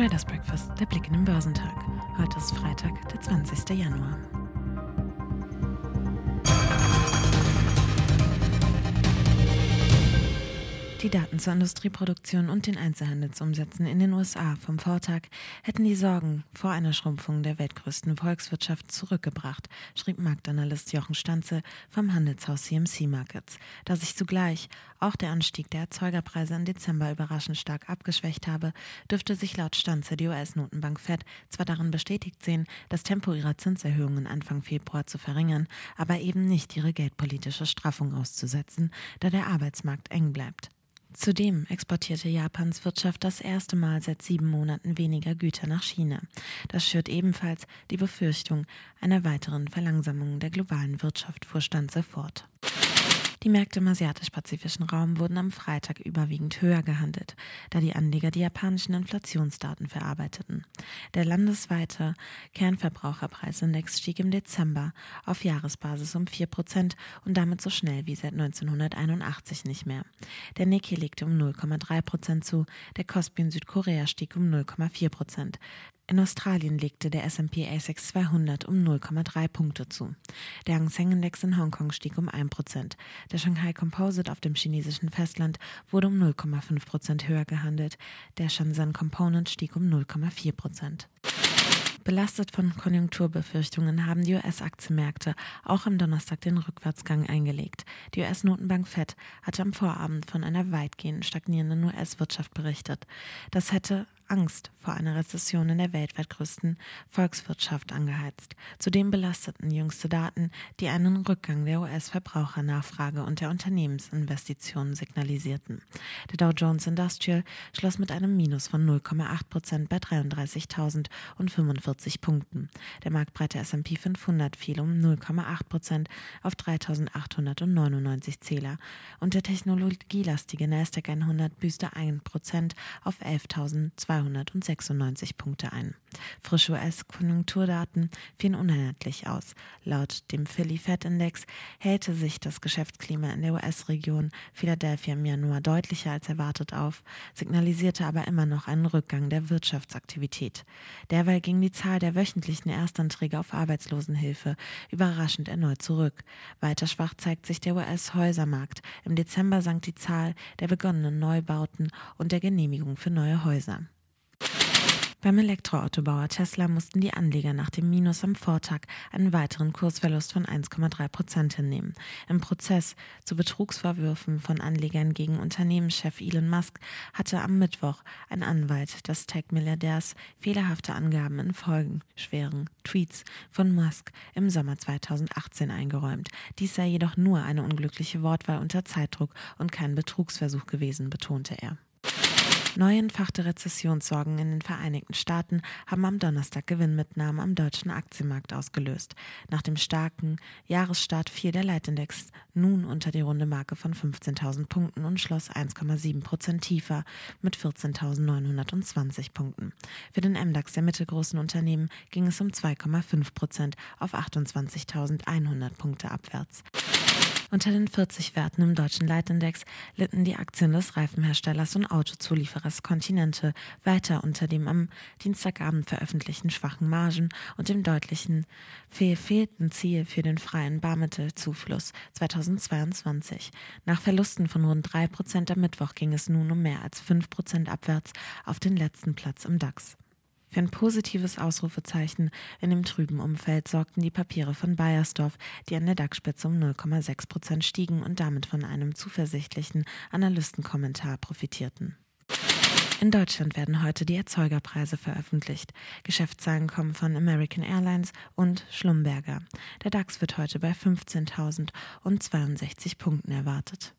Traders Breakfast, der Blick in den Börsentag. Heute ist Freitag, der 20. Januar. Die Daten zur Industrieproduktion und den Einzelhandelsumsätzen in den USA vom Vortag hätten die Sorgen vor einer Schrumpfung der weltgrößten Volkswirtschaft zurückgebracht, schrieb Marktanalyst Jochen Stanze vom Handelshaus CMC Markets. Da sich zugleich auch der Anstieg der Erzeugerpreise im Dezember überraschend stark abgeschwächt habe, dürfte sich laut Stanze die US-Notenbank Fed zwar darin bestätigt sehen, das Tempo ihrer Zinserhöhungen Anfang Februar zu verringern, aber eben nicht ihre geldpolitische Straffung auszusetzen, da der Arbeitsmarkt eng bleibt. Zudem exportierte Japans Wirtschaft das erste Mal seit sieben Monaten weniger Güter nach China. Das schürt ebenfalls die Befürchtung einer weiteren Verlangsamung der globalen Wirtschaft, fuhr Stanze fort. Die Märkte im asiatisch-pazifischen Raum wurden am Freitag überwiegend höher gehandelt, da die Anleger die japanischen Inflationsdaten verarbeiteten. Der landesweite Kernverbraucherpreisindex stieg im Dezember auf Jahresbasis um 4 Prozent und damit so schnell wie seit 1981 nicht mehr. Der Nikkei legte um 0,3 Prozent zu, der Kospi in Südkorea stieg um 0,4 Prozent. In Australien legte der S&P ASX 200 um 0,3 Punkte zu. Der Hang Seng Index in Hongkong stieg um 1 Prozent. Der Shanghai Composite auf dem chinesischen Festland wurde um 0,5 Prozent höher gehandelt. Der Shenzhen Component stieg um 0,4 Prozent. Belastet von Konjunkturbefürchtungen haben die US-Aktienmärkte auch am Donnerstag den Rückwärtsgang eingelegt. Die US-Notenbank Fed hatte am Vorabend von einer weitgehend stagnierenden US-Wirtschaft berichtet. Das hätte Angst vor einer Rezession in der weltweit größten Volkswirtschaft angeheizt. Zudem belasteten jüngste Daten, die einen Rückgang der US-Verbrauchernachfrage und der Unternehmensinvestitionen signalisierten. Der Dow Jones Industrial schloss mit einem Minus von 0,8 Prozent bei 33.045 Punkten. Der marktbreite S&P 500 fiel um 0,8 Prozent auf 3.899 Zähler und der technologielastige Nasdaq 100 büßte 1 Prozent auf 11.200 296 Punkte ein. Frische US-Konjunkturdaten fielen uneinheitlich aus. Laut dem Philly Fed Index hellte sich das Geschäftsklima in der US-Region Philadelphia im Januar deutlicher als erwartet auf, signalisierte aber immer noch einen Rückgang der Wirtschaftsaktivität. Derweil ging die Zahl der wöchentlichen Erstanträge auf Arbeitslosenhilfe überraschend erneut zurück. Weiter schwach zeigt sich der US-Häusermarkt. Im Dezember sank die Zahl der begonnenen Neubauten und der Genehmigung für neue Häuser. Beim Elektroautobauer Tesla mussten die Anleger nach dem Minus am Vortag einen weiteren Kursverlust von 1,3 Prozent hinnehmen. Im Prozess zu Betrugsvorwürfen von Anlegern gegen Unternehmenschef Elon Musk hatte am Mittwoch ein Anwalt des Tech-Milliardärs fehlerhafte Angaben in folgenschweren Tweets von Musk im Sommer 2018 eingeräumt. Dies sei jedoch nur eine unglückliche Wortwahl unter Zeitdruck und kein Betrugsversuch gewesen, betonte er. Neu entfachte Rezessionssorgen in den Vereinigten Staaten haben am Donnerstag Gewinnmitnahmen am deutschen Aktienmarkt ausgelöst. Nach dem starken Jahresstart fiel der Leitindex nun unter die runde Marke von 15.000 Punkten und schloss 1,7 Prozent tiefer mit 14.920 Punkten. Für den MDAX der mittelgroßen Unternehmen ging es um 2,5 Prozent auf 28.100 Punkte abwärts. Unter den 40 Werten im deutschen Leitindex litten die Aktien des Reifenherstellers und Autozulieferers Continente weiter unter dem am Dienstagabend veröffentlichten schwachen Margen und dem deutlichen verfehlten Ziel für den freien Barmittelzufluss 2022. Nach Verlusten von rund 3 Prozent am Mittwoch ging es nun um mehr als 5 Prozent abwärts auf den letzten Platz im DAX. Für ein positives Ausrufezeichen in dem trüben Umfeld sorgten die Papiere von Bayersdorf, die an der DAX-Spitze um 0,6 Prozent stiegen und damit von einem zuversichtlichen Analystenkommentar profitierten. In Deutschland werden heute die Erzeugerpreise veröffentlicht. Geschäftszahlen kommen von American Airlines und Schlumberger. Der DAX wird heute bei 15.062 Punkten erwartet.